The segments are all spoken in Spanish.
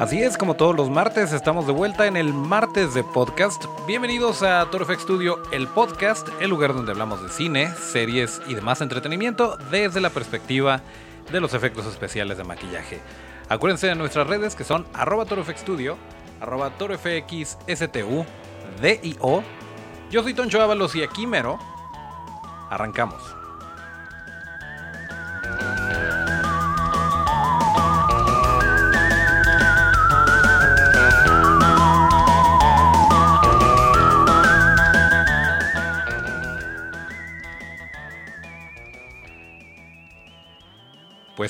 Así es, como todos los martes, estamos de vuelta en el martes de podcast. Bienvenidos a Toro FX Studio, el podcast, el lugar donde hablamos de cine, series y demás entretenimiento desde la perspectiva de los efectos especiales de maquillaje. Acuérdense de nuestras redes que son arroba torofxstudio, arroba torofxstu, DIO. Yo soy Toncho Ábalos y aquí mero. Arrancamos.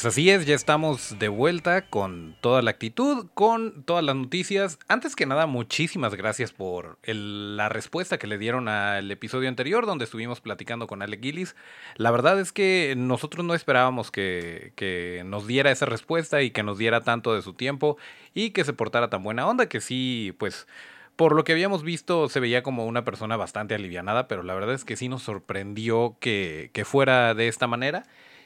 Pues así es, ya estamos de vuelta con toda la actitud, con todas las noticias. Antes que nada, muchísimas gracias por la respuesta que le dieron al episodio anterior donde estuvimos platicando con Ale Gillis. La verdad es que nosotros no esperábamos que, nos diera esa respuesta y que nos diera tanto de su tiempo y que se portara tan buena onda que sí, pues por lo que habíamos visto se veía como una persona bastante alivianada, pero la verdad es que sí nos sorprendió que fuera de esta manera.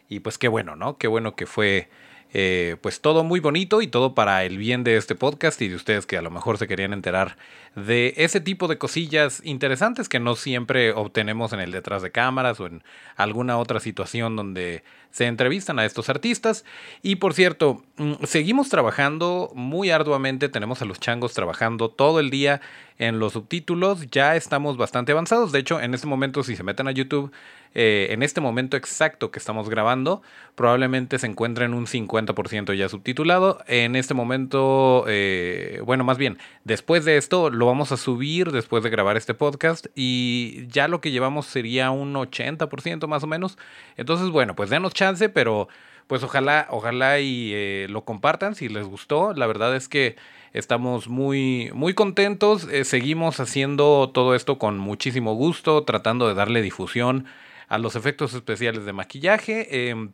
Y pues qué bueno, ¿no? Qué bueno que fue eh, pues todo muy bonito y todo para el bien de este podcast y de ustedes que a lo mejor se querían enterar de ese tipo de cosillas interesantes que no siempre obtenemos en el detrás de cámaras o en alguna otra situación donde se entrevistan a estos artistas. Y por cierto, mm, seguimos trabajando muy arduamente, tenemos a los changos trabajando todo el día en los subtítulos, ya estamos bastante avanzados, de hecho en este momento si se meten a YouTube, eh, en este momento exacto que estamos grabando, probablemente se encuentra en un 50% ya subtitulado. En este momento, eh, bueno, más bien, después de esto lo vamos a subir después de grabar este podcast y ya lo que llevamos sería un 80% más o menos. Entonces, bueno, pues denos chance, pero pues ojalá, ojalá y eh, lo compartan si les gustó. La verdad es que estamos muy, muy contentos. seguimos haciendo todo esto con muchísimo gusto, tratando de darle difusión a los efectos especiales de maquillaje. Em,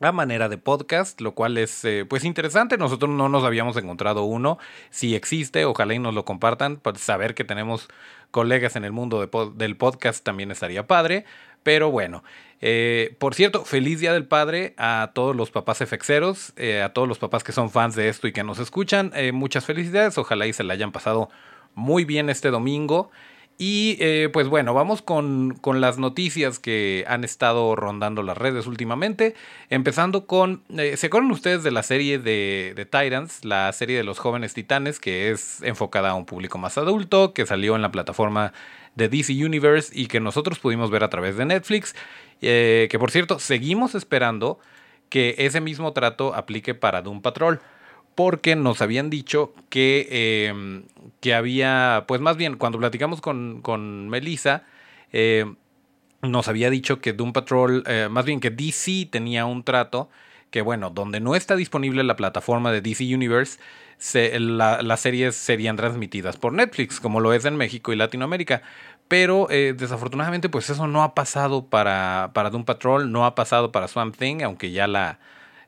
a manera de podcast, lo cual es eh, pues interesante. Nosotros no nos habíamos encontrado uno. Si existe, ojalá y nos lo compartan. Para saber que tenemos colegas en el mundo del podcast también estaría padre. Pero bueno, eh, por cierto, feliz Día del Padre a todos los papás efexeros, eh, a todos los papás que son fans de esto y que nos escuchan. muchas felicidades. Ojalá y se la hayan pasado muy bien este domingo. Y eh, pues bueno, vamos con, las noticias que han estado rondando las redes últimamente. Empezando con, eh, ¿se acuerdan ustedes de la serie de, de, Titans? La serie de los jóvenes titanes, que es enfocada a un público más adulto, que salió en la plataforma de DC Universe y que nosotros pudimos ver a través de Netflix. Eh, que por cierto, seguimos esperando que ese mismo trato aplique para Doom Patrol porque nos habían dicho que, em, que había, pues más bien, cuando platicamos con, con Melissa, eh, nos había dicho que Doom Patrol, eh, más bien que DC tenía un trato que, bueno, donde no está disponible la plataforma de DC Universe, las series serían transmitidas por Netflix, como lo es en México y Latinoamérica. Pero eh, desafortunadamente, pues eso no ha pasado para, para Doom Patrol, no ha pasado para Swamp Thing, aunque ya la,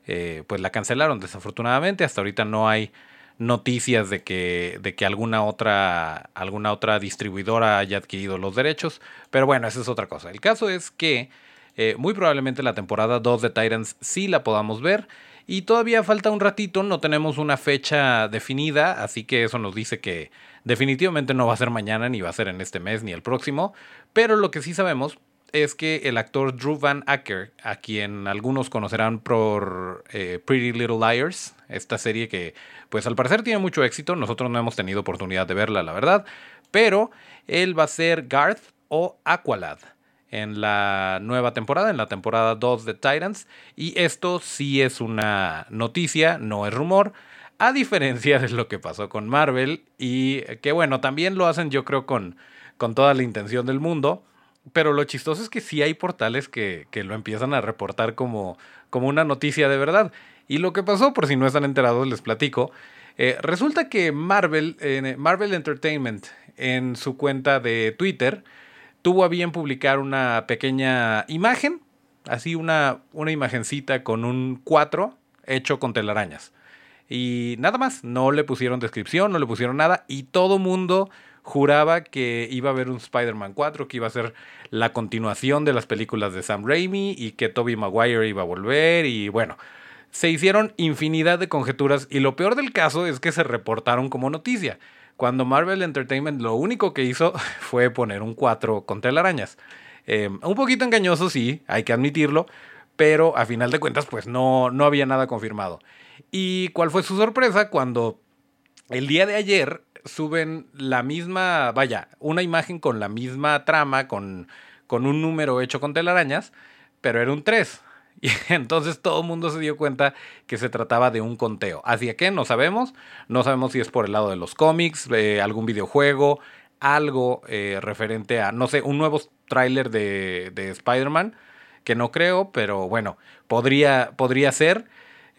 eh, pues la cancelaron desafortunadamente. Hasta ahorita no hay noticias de que, de que alguna, otra, alguna otra distribuidora haya adquirido los derechos. Pero bueno, esa es otra cosa. El caso es que eh, muy probablemente la temporada 2 de Titans sí la podamos ver. Y todavía falta un ratito, no tenemos una fecha definida, así que eso nos dice que definitivamente no va a ser mañana, ni va a ser en este mes, ni el próximo. Pero lo que sí sabemos es que el actor Drew Van Acker, a quien algunos conocerán por eh, Pretty Little Liars, esta serie que pues al parecer tiene mucho éxito, nosotros no hemos tenido oportunidad de verla, la verdad, pero él va a ser Garth o Aqualad en la nueva temporada, en la temporada 2 de Titans, y esto sí es una noticia, no es rumor, a diferencia de lo que pasó con Marvel, y que bueno, también lo hacen yo creo con, con toda la intención del mundo, pero lo chistoso es que sí hay portales que, lo empiezan a reportar como, como una noticia de verdad. Y lo que pasó, por si no están enterados, les platico. Eh, resulta que Marvel, Marvel Entertainment, en su cuenta de Twitter, tuvo a bien publicar una pequeña imagen, así una, una imagencita con un 4 hecho con telarañas. Y nada más, no le pusieron descripción, no le pusieron nada, y todo mundo juraba que iba a haber un Spider-Man 4, que iba a ser la continuación de las películas de Sam Raimi y que Tobey Maguire iba a volver y bueno, se hicieron infinidad de conjeturas y lo peor del caso es que se reportaron como noticia, cuando Marvel Entertainment lo único que hizo fue poner un 4 con telarañas. Eh, un poquito engañoso, sí, hay que admitirlo, pero a final de cuentas pues no, no había nada confirmado. ¿Y cuál fue su sorpresa cuando el día de ayer suben la misma, vaya, una imagen con la misma trama, con, con un número hecho con telarañas, pero era un 3. Y entonces todo el mundo se dio cuenta que se trataba de un conteo. Así que no sabemos, no sabemos si es por el lado de los cómics, eh, algún videojuego, algo eh, referente a, no sé, un nuevo tráiler de, de Spider-Man, que no creo, pero bueno, podría, podría ser.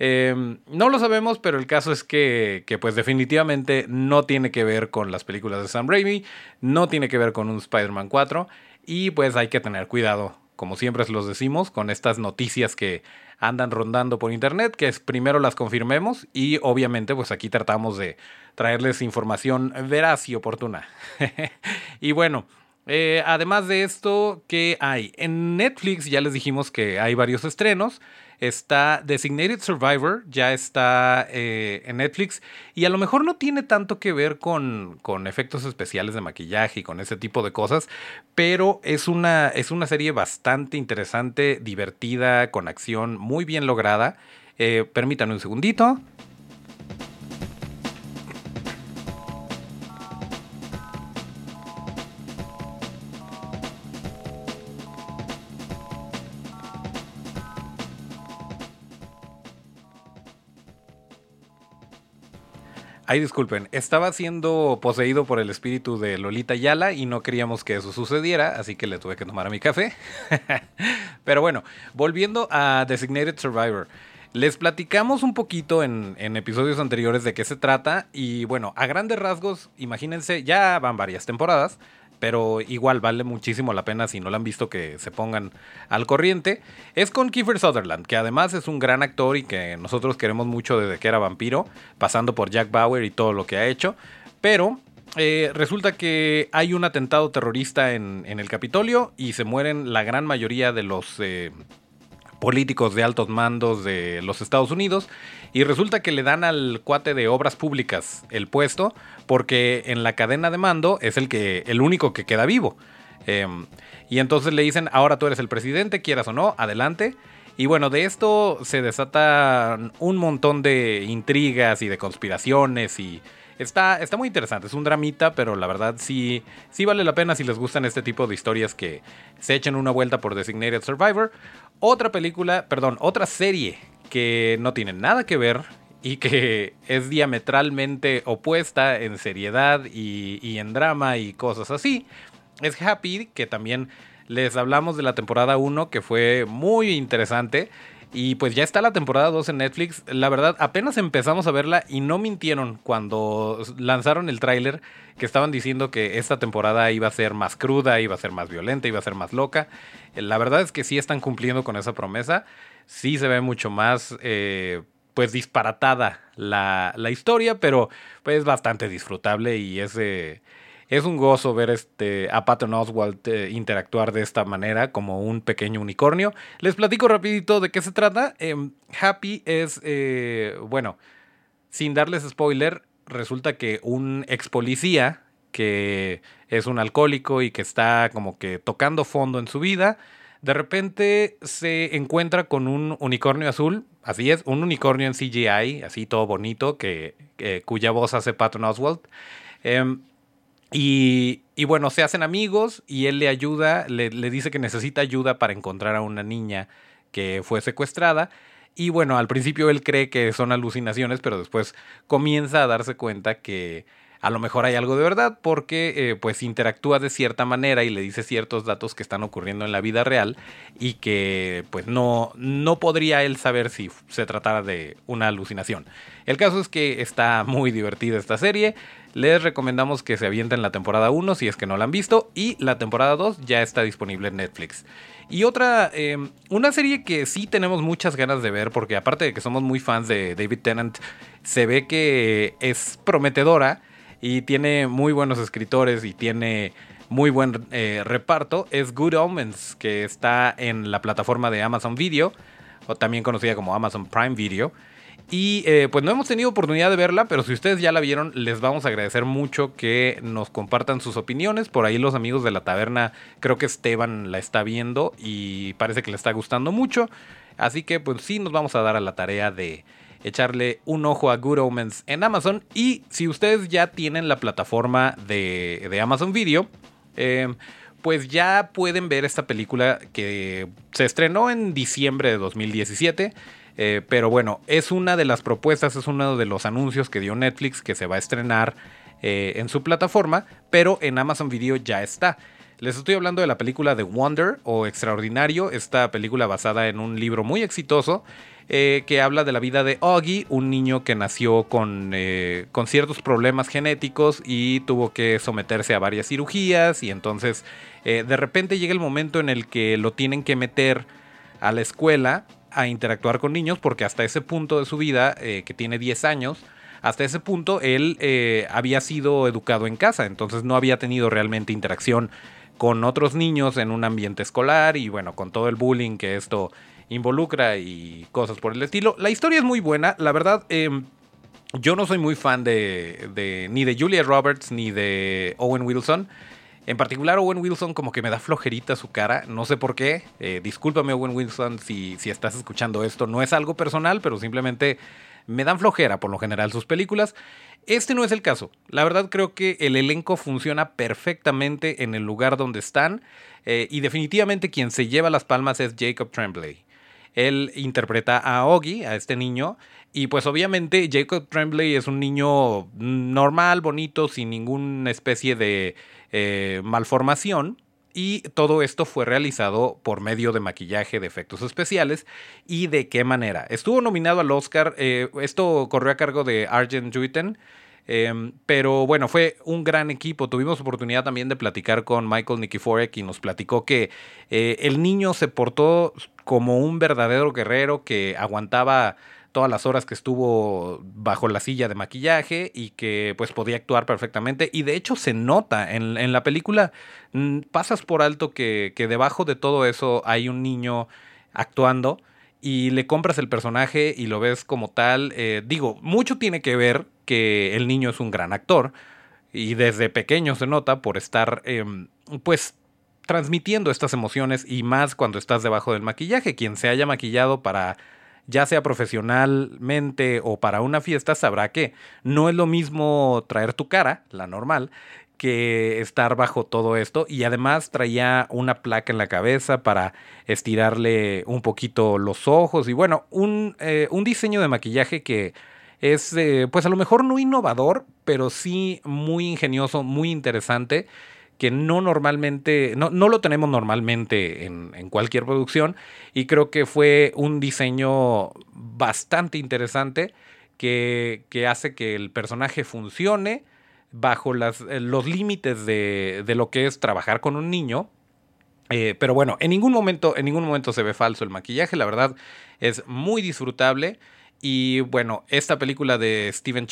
Em, no lo sabemos, pero el caso es que, que, pues definitivamente no tiene que ver con las películas de Sam Raimi, no tiene que ver con un Spider-Man 4 y pues hay que tener cuidado como siempre los decimos, con estas noticias que andan rondando por internet, que es primero las confirmemos y obviamente pues aquí tratamos de traerles información veraz y oportuna. y bueno, eh, además de esto, ¿qué hay? En Netflix ya les dijimos que hay varios estrenos. Está Designated Survivor, ya está eh, en Netflix y a lo mejor no tiene tanto que ver con, con, efectos especiales de maquillaje y con ese tipo de cosas, pero es una, es una serie bastante interesante, divertida, con acción muy bien lograda. Eh, permítanme un segundito. Ay, disculpen, estaba siendo poseído por el espíritu de Lolita Yala y no queríamos que eso sucediera, así que le tuve que tomar a mi café. Pero bueno, volviendo a Designated Survivor. Les platicamos un poquito en, en, episodios anteriores de qué se trata y bueno, a grandes rasgos, imagínense, ya van varias temporadas, pero igual vale muchísimo la pena si no la han visto que se pongan al corriente. Es con Kiefer Sutherland, que además es un gran actor y que nosotros queremos mucho desde que era vampiro, pasando por Jack Bauer y todo lo que ha hecho. Pero eh, resulta que hay un atentado terrorista en, el Capitolio y se mueren la gran mayoría de los eh, políticos de altos mandos de los Estados Unidos y resulta que le dan al cuate de obras públicas el puesto porque en la cadena de mando es el que el único que queda vivo. Em, y entonces le dicen, ahora tú eres el presidente, quieras o no, adelante. Y bueno, de esto se desatan un montón de intrigas y de conspiraciones y está, está muy interesante. Es un dramita, pero la verdad sí, sí vale la pena si les gustan este tipo de historias que se echen una vuelta por Designated Survivor. Otra película, perdón, otra serie que no tiene nada que ver y que es diametralmente opuesta en seriedad y, en drama y cosas así. Es Happy, que también les hablamos de la temporada 1, que fue muy interesante. Y pues ya está la temporada 2 en Netflix. La verdad, apenas empezamos a verla y no mintieron cuando lanzaron el tráiler que estaban diciendo que esta temporada iba a ser más cruda, iba a ser más violenta, iba a ser más loca. La verdad es que sí están cumpliendo con esa promesa. Sí se ve mucho más, eh, pues, disparatada la, historia, pero pues, es bastante disfrutable y es, es un gozo ver este, a Patton Oswald eh, interactuar de esta manera como un pequeño unicornio. Les platico rapidito de qué se trata. Em, Happy es, eh, bueno, sin darles spoiler, resulta que un ex policía que es un alcohólico y que está como que tocando fondo en su vida, de repente se encuentra con un unicornio azul, así es, un unicornio en CGI, así todo bonito, que, cuya voz hace Patton Oswald. Em, y, y, bueno, se hacen amigos y él le ayuda, le, le dice que necesita ayuda para encontrar a una niña que fue secuestrada y bueno, al principio él cree que son alucinaciones, pero después comienza a darse cuenta que a lo mejor hay algo de verdad porque eh, pues interactúa de cierta manera y le dice ciertos datos que están ocurriendo en la vida real y que pues no, no podría él saber si se tratara de una alucinación. El caso es que está muy divertida esta serie. Les recomendamos que se avienten la temporada 1 si es que no la han visto y la temporada 2 ya está disponible en Netflix. Y otra, em, una serie que sí tenemos muchas ganas de ver, porque aparte de que somos muy fans de David Tennant, se ve que es prometedora y tiene muy buenos escritores y tiene muy buen eh, reparto, es Good Omens, que está en la plataforma de Amazon Video. o también conocida como Amazon Prime Video. Y eh, pues no hemos tenido oportunidad de verla, pero si ustedes ya la vieron, les vamos a agradecer mucho que nos compartan sus opiniones. Por ahí los amigos de la taberna, creo que Esteban la está viendo y parece que le está gustando mucho. Así que pues sí nos vamos a dar a la tarea de echarle un ojo a Good Omens en Amazon. Y si ustedes ya tienen la plataforma de, Amazon Video, eh, pues ya pueden ver esta película que se estrenó en diciembre de 2017. Eh, pero bueno, es una de las propuestas, es uno de los anuncios que dio Netflix que se va a estrenar eh, en su plataforma, pero en Amazon Video ya está. Les estoy hablando de la película The Wonder o Extraordinario, esta película basada en un libro muy exitoso eh, que habla de la vida de Augie, un niño que nació con, con, ciertos problemas genéticos y tuvo que someterse a varias cirugías y entonces de repente llega el momento en el que lo tienen que meter a la escuela a interactuar con niños porque hasta ese punto de su vida, eh, que tiene 10 años, hasta ese punto él eh, había sido educado en casa, entonces no había tenido realmente interacción con otros niños en un ambiente escolar y bueno, con todo el bullying que esto involucra y cosas por el estilo. La historia es muy buena, la verdad... Em, yo no soy muy fan de, ni de Julia Roberts ni de Owen Wilson. En particular, Owen Wilson como que me da flojerita su cara, no sé por qué. Eh, discúlpame, Owen Wilson, si, si estás escuchando esto. No es algo personal, pero simplemente me dan flojera por lo general sus películas. Este no es el caso. La verdad creo que el elenco funciona perfectamente en el lugar donde están eh, y definitivamente quien se lleva las palmas es Jacob Tremblay. Él interpreta a Oggy, a este niño, y pues obviamente Jacob Tremblay es un niño normal, bonito, sin ninguna especie de eh, malformación. Y todo esto fue realizado por medio de maquillaje de efectos especiales. ¿Y de qué manera? Estuvo nominado al Oscar. Eh, esto corrió a cargo de Arjen Juiten. Em, pero bueno, fue un gran equipo. Tuvimos oportunidad también de platicar con Michael Nikiforek y nos platicó que eh, el niño se portó como un verdadero guerrero que aguantaba todas las horas que estuvo bajo la silla de maquillaje y que pues podía actuar perfectamente. Y de hecho se nota en, la película, pasas por alto que, que, debajo de todo eso hay un niño actuando y le compras el personaje y lo ves como tal. Eh, digo, mucho tiene que ver que el niño es un gran actor y desde pequeño se nota por estar em, pues transmitiendo estas emociones y más cuando estás debajo del maquillaje. Quien se haya maquillado para ya sea profesionalmente o para una fiesta, sabrá que no es lo mismo traer tu cara, la normal, que estar bajo todo esto. Y además traía una placa en la cabeza para estirarle un poquito los ojos. Y bueno, un, eh, un diseño de maquillaje que es, eh, pues a lo mejor no innovador, pero sí muy ingenioso, muy interesante que no normalmente, no, no lo tenemos normalmente en, en, cualquier producción y creo que fue un diseño bastante interesante que, que hace que el personaje funcione bajo las, eh, los límites de, de, lo que es trabajar con un niño. Eh, pero bueno, en ningún momento, en ningún momento se ve falso el maquillaje, la verdad es muy disfrutable. Y bueno, esta película de Steven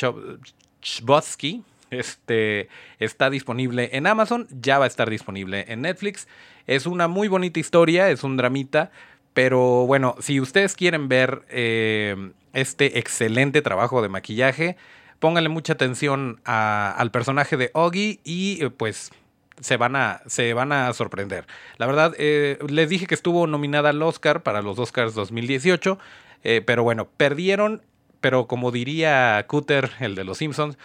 Chbosky, este, está disponible en Amazon, ya va a estar disponible en Netflix. Es una muy bonita historia, es un dramita, pero bueno, si ustedes quieren ver eh, este excelente trabajo de maquillaje, pónganle mucha atención al personaje de Oggy y eh, pues se van a, se van a sorprender. La verdad, eh, les dije que estuvo nominada al Oscar para los Oscars 2018, pero bueno, perdieron, pero como diría Cutter, el de los Simpsons,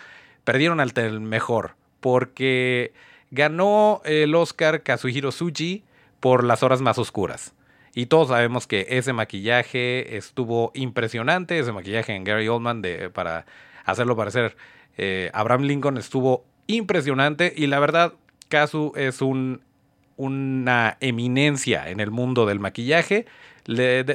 perdieron al mejor, porque ganó el Oscar Kazuhiro Tsuji por Las Horas Más Oscuras. Y todos sabemos que ese maquillaje estuvo impresionante, ese maquillaje en Gary Oldman de, para hacerlo parecer eh, Abraham Lincoln estuvo impresionante y la verdad Kazu es un, una eminencia en el mundo del maquillaje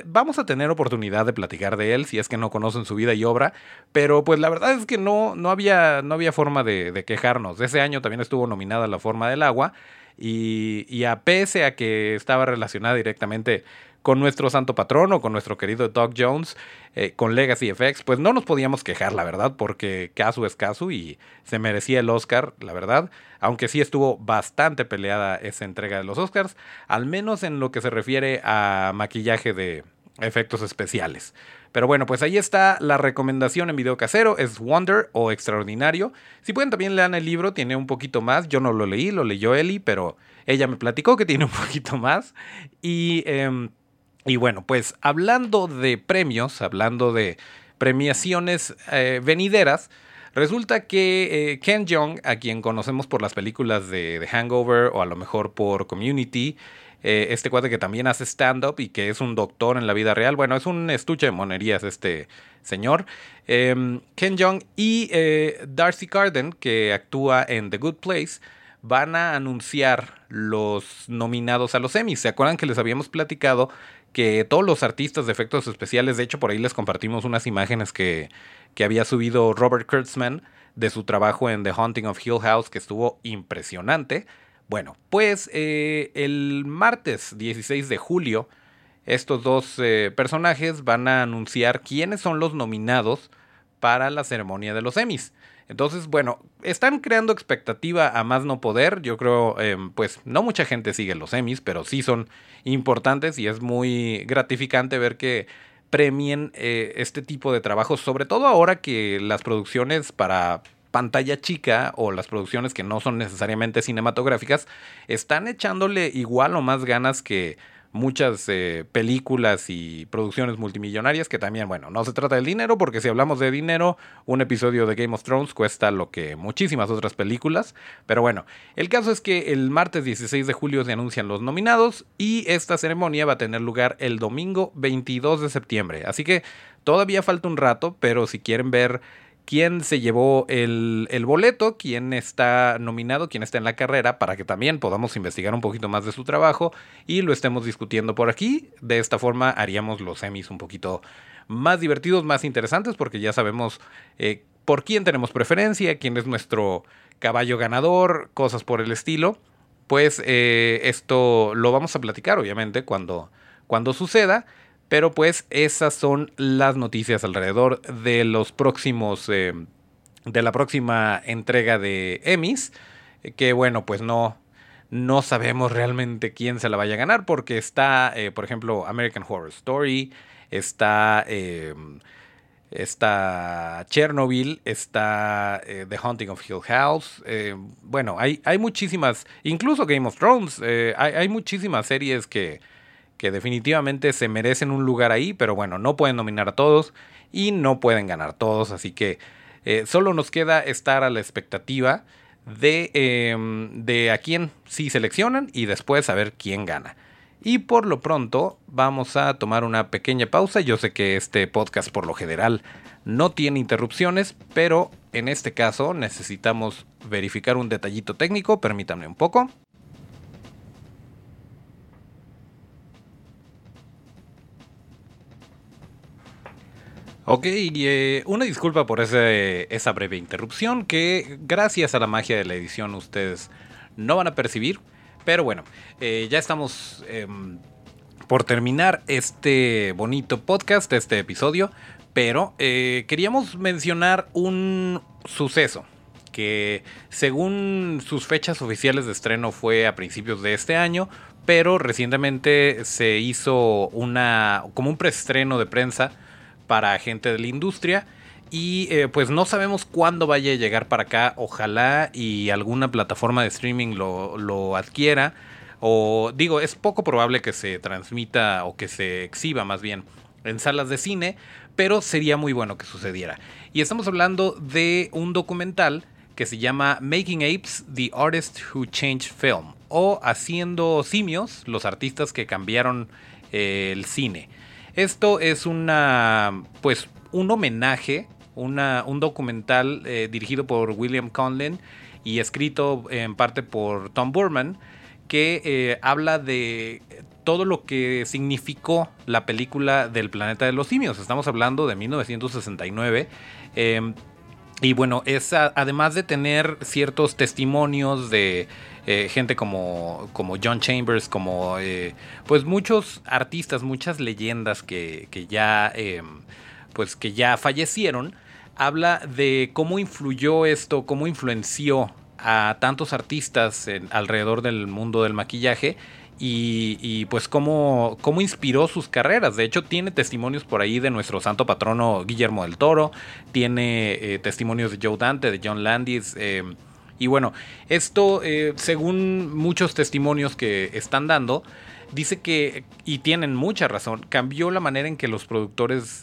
vamos a tener oportunidad de platicar de él si es que no conocen su vida y obra, pero pues la verdad es que no, no, había, no había forma de, de quejarnos. Ese año también estuvo nominada La Forma del Agua y, y a pese a que estaba relacionada directamente con nuestro santo patrono, con nuestro querido Doug Jones, eh, con Legacy FX, pues no nos podíamos quejar, la verdad, porque caso es caso y se merecía el Oscar, la verdad, aunque sí estuvo bastante peleada esa entrega de los Oscars, al menos en lo que se refiere a maquillaje de, efectos especiales. Pero bueno, pues ahí está la recomendación en video casero, es Wonder o Extraordinario. Si pueden también lean el libro, tiene un poquito más. Yo no lo leí, lo leyó Eli, pero ella me platicó que tiene un poquito más. Y, em, y bueno, pues hablando de premios, hablando de premiaciones eh, venideras, resulta que eh, Ken Jeong, a quien conocemos por las películas de The Hangover o a lo mejor por Community, eh, este cuate que también hace stand-up y que es un doctor en la vida real. Bueno, es un estuche de monerías este señor. Em, Ken Jeong y Darcy Carden, que actúa en The Good Place, van a anunciar los nominados a los Emmys. ¿Se acuerdan que les habíamos platicado que todos los artistas de efectos especiales, de hecho por ahí les compartimos unas imágenes que, que había subido Robert Kurtzman de su trabajo en The Haunting of Hill House, que estuvo impresionante. Bueno, pues eh, el martes 16 de julio, estos dos eh, personajes van a anunciar quiénes son los nominados para la ceremonia de los Emmys. Entonces, bueno, están creando expectativa a más no poder. Yo creo, em, pues no mucha gente sigue los Emmys, pero sí son importantes y es muy gratificante ver que premien eh, este tipo de trabajos, sobre todo ahora que las producciones para pantalla chica o las producciones que no son necesariamente cinematográficas están echándole igual o más ganas que muchas eh, películas y producciones multimillonarias que también, bueno, no se trata del dinero porque si hablamos de dinero, un episodio de Game of Thrones cuesta lo que muchísimas otras películas, pero bueno, el caso es que el martes 16 de julio se anuncian los nominados y esta ceremonia va a tener lugar el domingo 22 de septiembre, así que todavía falta un rato, pero si quieren ver quién se llevó el, boleto, quién está nominado, quién está en la carrera, para que también podamos investigar un poquito más de su trabajo y lo estemos discutiendo por aquí. De esta forma haríamos los semis un poquito más divertidos, más interesantes, porque ya sabemos eh, por quién tenemos preferencia, quién es nuestro caballo ganador, cosas por el estilo. Pues eh, esto lo vamos a platicar, obviamente, cuando, cuando suceda. Pero pues esas son las noticias alrededor de los próximos, eh, de la próxima entrega de Emmys, que bueno, pues no, no sabemos realmente quién se la vaya a ganar porque está, eh, por ejemplo, American Horror Story, está... Eh, está Chernobyl, está The Haunting of Hill House. bueno, hay, hay muchísimas, incluso Game of Thrones, hay, hay, muchísimas series que, que definitivamente se merecen un lugar ahí, pero bueno, no pueden nominar a todos y no pueden ganar todos, así que eh, solo nos queda estar a la expectativa de, em, de a quién sí seleccionan y después saber quién gana. Y por lo pronto vamos a tomar una pequeña pausa. Yo sé que este podcast por lo general no tiene interrupciones, pero en este caso necesitamos verificar un detallito técnico. Permítanme un poco. Ok, eh, una disculpa por esa breve interrupción que gracias a la magia de la edición ustedes no van a percibir. Pero bueno, eh, ya estamos em, por terminar este bonito podcast, este episodio. Pero eh, queríamos mencionar un suceso que según sus fechas oficiales de estreno fue a principios de este año, pero recientemente se hizo una como un preestreno de prensa para gente de la industria. Y eh, pues no sabemos cuándo vaya a llegar para acá. Ojalá y alguna plataforma de streaming lo, adquiera. O digo, es poco probable que se transmita o que se exhiba más bien en salas de cine. Pero sería muy bueno que sucediera. Y estamos hablando de un documental que se llama Making Apes, The Artist Who Changed Film. O Haciendo Simios, los artistas que cambiaron eh, el cine. Esto es una, pues, un homenaje, una, un documental eh, dirigido por William Conlin y escrito en parte por Tom Burman, que eh, habla de todo lo que significó la película del planeta de los simios. Estamos hablando de 1969. Em, y bueno, es además de tener ciertos testimonios de eh, gente como, como John Chambers, como eh, pues muchos artistas, muchas leyendas que, ya em, pues que ya fallecieron, habla de cómo influyó esto, cómo influenció a tantos artistas alrededor del mundo del maquillaje y, pues cómo, cómo, inspiró sus carreras. De hecho, tiene testimonios por ahí de nuestro santo patrono Guillermo del Toro, tiene eh, testimonios de Joe Dante, de John Landis. Eh, y bueno, esto, eh, según muchos testimonios que están dando, dice que, y tienen mucha razón, cambió la manera en que los productores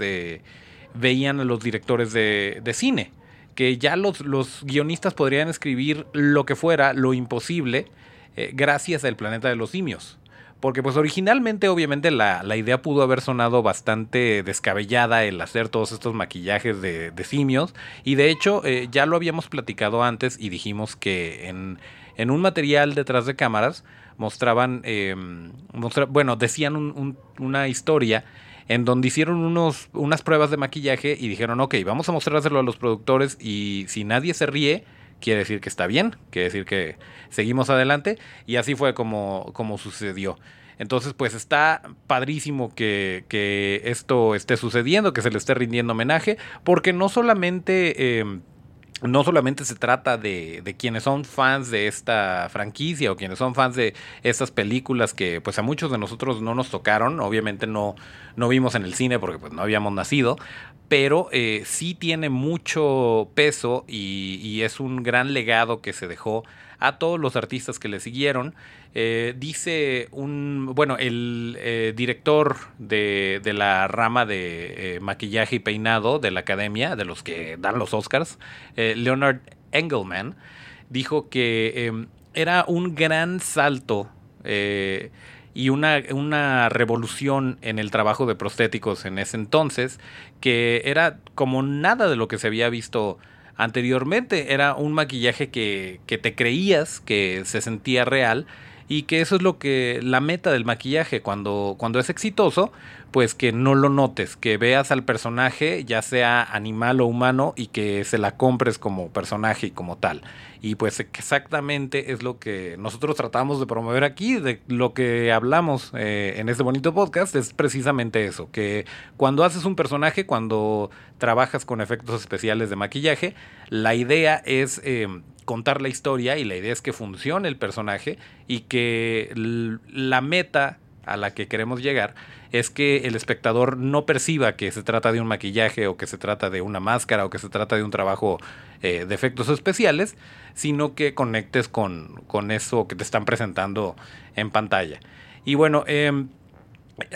veían a los directores de, de cine. Que ya los, los guionistas podrían escribir lo que fuera, lo imposible, eh, gracias al planeta de los simios. Porque pues originalmente obviamente la, idea pudo haber sonado bastante descabellada el hacer todos estos maquillajes de, simios. Y de hecho eh, ya lo habíamos platicado antes y dijimos que en, un material detrás de cámaras mostraban, em, bueno, decían una historia en donde hicieron unos, unas pruebas de maquillaje y dijeron, ok, vamos a mostrárselo a los productores y si nadie se ríe, quiere decir que está bien, quiere decir que seguimos adelante y así fue como, como sucedió. Entonces, pues está padrísimo que, que, esto esté sucediendo, que se le esté rindiendo homenaje, porque no solamente... Eh, no solamente se trata de, de, quienes son fans de esta franquicia o quienes son fans de estas películas que pues a muchos de nosotros no nos tocaron, obviamente no, no vimos en el cine porque pues no habíamos nacido, pero eh, sí tiene mucho peso y, es un gran legado que se dejó a todos los artistas que le siguieron. Eh, dice un, bueno, el eh, director de, de, la rama de maquillaje y peinado de la academia, de los que dan los Oscars, Leonard Engelman, dijo que em, era un gran salto y una, una revolución en el trabajo de prostéticos en ese entonces, que era como nada de lo que se había visto anteriormente. Era un maquillaje que, que te creías que se sentía real y que eso es lo que la meta del maquillaje cuando, cuando es exitoso, pues que no lo notes, que veas al personaje, ya sea animal o humano, y que se la compres como personaje y como tal. Y pues exactamente es lo que nosotros tratamos de promover aquí, de lo que hablamos eh, en este bonito podcast, es precisamente eso, que cuando haces un personaje, cuando trabajas con efectos especiales de maquillaje, la idea es... Eh, contar la historia y la idea es que funcione el personaje y que la meta a la que queremos llegar es que el espectador no perciba que se trata de un maquillaje o que se trata de una máscara o que se trata de un trabajo eh, de efectos especiales, sino que conectes con, con, eso que te están presentando en pantalla. Y bueno, em,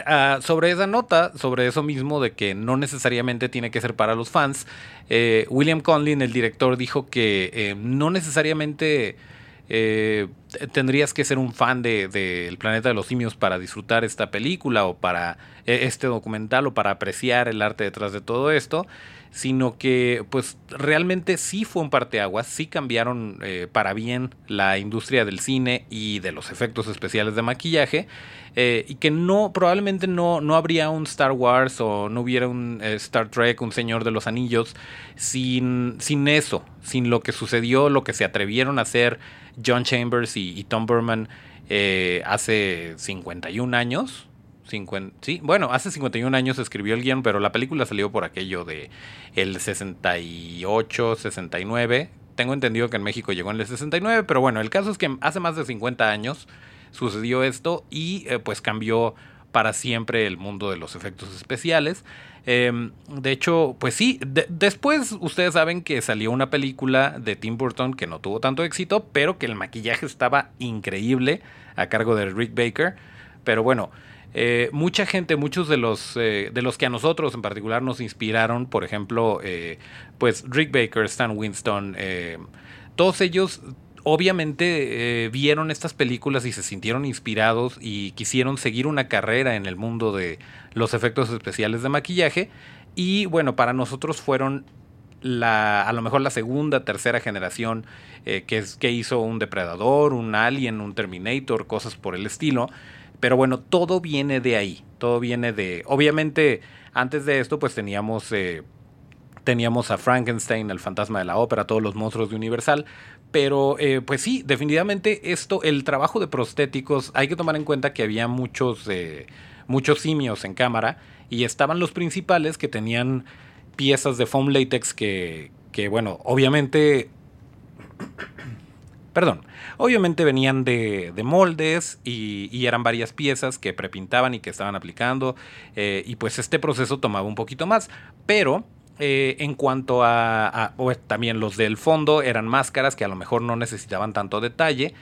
Ah, sobre esa nota, sobre eso mismo de que no necesariamente tiene que ser para los fans, eh, William Conlin, el director, dijo que eh, no necesariamente eh, tendrías que ser un fan del de, El Planeta de los Simios para disfrutar esta película o para este documental o para apreciar el arte detrás de todo esto, sino que pues realmente sí fue un parteaguas, sí cambiaron para bien la industria del cine y de los efectos especiales de maquillaje eh, y que no, probablemente no, no habría un Star Wars o no hubiera un eh, Star Trek, un Señor de los Anillos, sin, sin eso, sin lo que sucedió, lo que se atrevieron a hacer John Chambers y, Tom Burman eh, hace 51 años. Sí, bueno, hace 51 años escribió el guion, pero la película salió por aquello de el 68, 69. Tengo entendido que en México llegó en el 69, pero bueno, el caso es que hace más de 50 años sucedió esto y eh, pues cambió para siempre el mundo de los efectos especiales. Em, de hecho, pues sí, después ustedes saben que salió una película de Tim Burton que no tuvo tanto éxito, pero que el maquillaje estaba increíble a cargo de Rick Baker. Pero bueno, eh, mucha gente, muchos de los, eh, de los que a nosotros en particular nos inspiraron, por ejemplo, pues Rick Baker, Stan Winston, todos ellos obviamente eh, vieron estas películas y se sintieron inspirados y quisieron seguir una carrera en el mundo de los efectos especiales de maquillaje. Y bueno, para nosotros fueron la, a lo mejor la segunda, tercera generación eh, que, es, que hizo un depredador, un alien, un Terminator, cosas por el estilo. Pero bueno, todo viene de ahí, todo viene de... Obviamente, antes de esto, pues teníamos... Eh, teníamos a Frankenstein, el fantasma de la ópera, todos los monstruos de Universal, pero eh, pues sí, definitivamente esto, el trabajo de prostéticos, hay que tomar en cuenta que había muchos, eh, muchos simios en cámara y estaban los principales que tenían piezas de foam latex que, que bueno, obviamente Perdón, obviamente venían de, moldes y, eran varias piezas que prepintaban y que estaban aplicando eh, y pues este proceso tomaba un poquito más, pero eh, en cuanto a, también los del fondo eran máscaras que a lo mejor no necesitaban tanto detalle,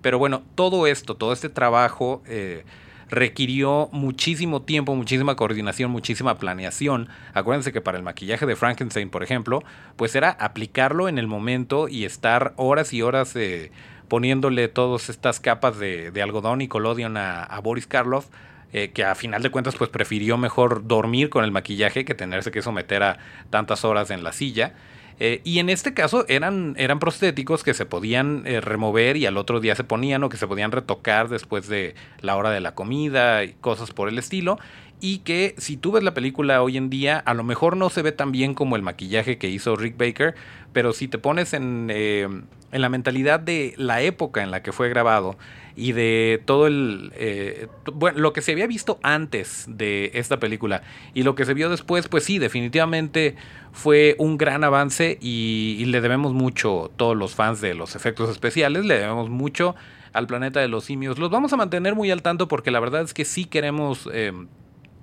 pero bueno, todo esto, todo este trabajo eh, requirió muchísimo tiempo, muchísima coordinación, muchísima planeación. Acuérdense que para el maquillaje de Frankenstein, por ejemplo, pues era aplicarlo en el momento y estar horas y horas eh, poniéndole todas estas capas de, algodón y colodion a, Boris Karloff. Eh, que a final de cuentas pues prefirió mejor dormir con el maquillaje que tenerse que someter a tantas horas en la silla. Eh, y en este caso eran, eran prostéticos que se podían eh, remover y al otro día se ponían o que se podían retocar después de la hora de la comida y cosas por el estilo. Y que si tú ves la película hoy en día, a lo mejor no se ve tan bien como el maquillaje que hizo Rick Baker, pero si te pones en, eh, en la mentalidad de la época en la que fue grabado, y de todo el... Eh, bueno, lo que se había visto antes de esta película y lo que se vio después, pues sí, definitivamente fue un gran avance y, le debemos mucho, todos los fans de los efectos especiales, le debemos mucho al planeta de los simios. Los vamos a mantener muy al tanto porque la verdad es que sí queremos... Eh,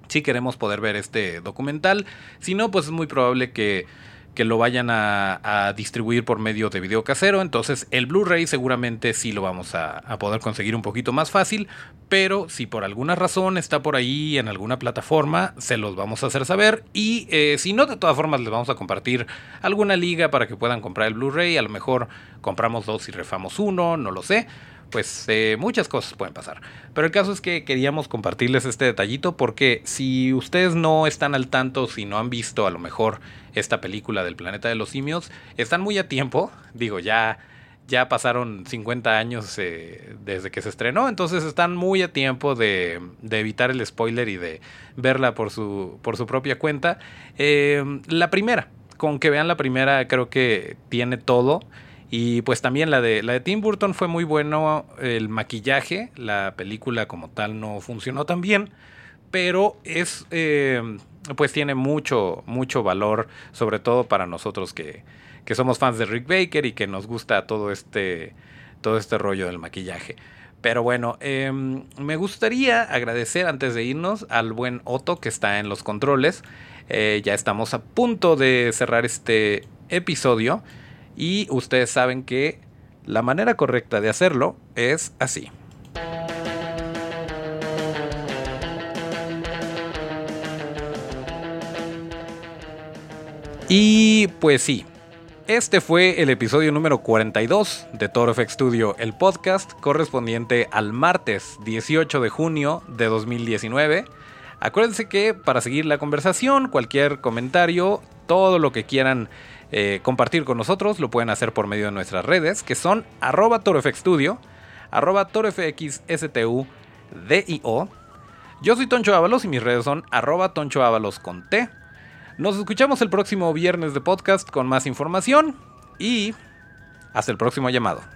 sí queremos poder ver este documental. Si no, pues es muy probable que que lo vayan a, distribuir por medio de video casero. Entonces el Blu-ray seguramente sí lo vamos a, poder conseguir un poquito más fácil. Pero si por alguna razón está por ahí en alguna plataforma, se los vamos a hacer saber. Y eh, si no, de todas formas les vamos a compartir alguna liga para que puedan comprar el Blu-ray. A lo mejor compramos dos y refamos uno, no lo sé pues eh, muchas cosas pueden pasar. Pero el caso es que queríamos compartirles este detallito porque si ustedes no están al tanto, si no han visto a lo mejor esta película del planeta de los simios, están muy a tiempo. Digo, ya, ya pasaron 50 años eh, desde que se estrenó, entonces están muy a tiempo de, evitar el spoiler y de verla por su, por su propia cuenta. Eh, la primera, con que vean la primera, creo que tiene todo. Y pues también la de, la de Tim Burton fue muy bueno el maquillaje, la película como tal no funcionó tan bien, pero es, eh, pues tiene mucho, mucho valor, sobre todo para nosotros que, que, somos fans de Rick Baker y que nos gusta todo este, todo este rollo del maquillaje. Pero bueno, em, me gustaría agradecer antes de irnos al buen Otto que está en los controles. Eh, ya estamos a punto de cerrar este episodio. Y ustedes saben que la manera correcta de hacerlo es así. Y pues sí, este fue el episodio número 42 de Toro FX Studio, el podcast correspondiente al martes 18 de junio de 2019. Acuérdense que para seguir la conversación, cualquier comentario, todo lo que quieran eh, compartir con nosotros, lo pueden hacer por medio de nuestras redes, que son arroba torofxstudio, arroba Yo soy Toncho Ábalos y mis redes son arroba Toncho Ábalos con T. Nos escuchamos el próximo viernes de podcast con más información y hasta el próximo llamado.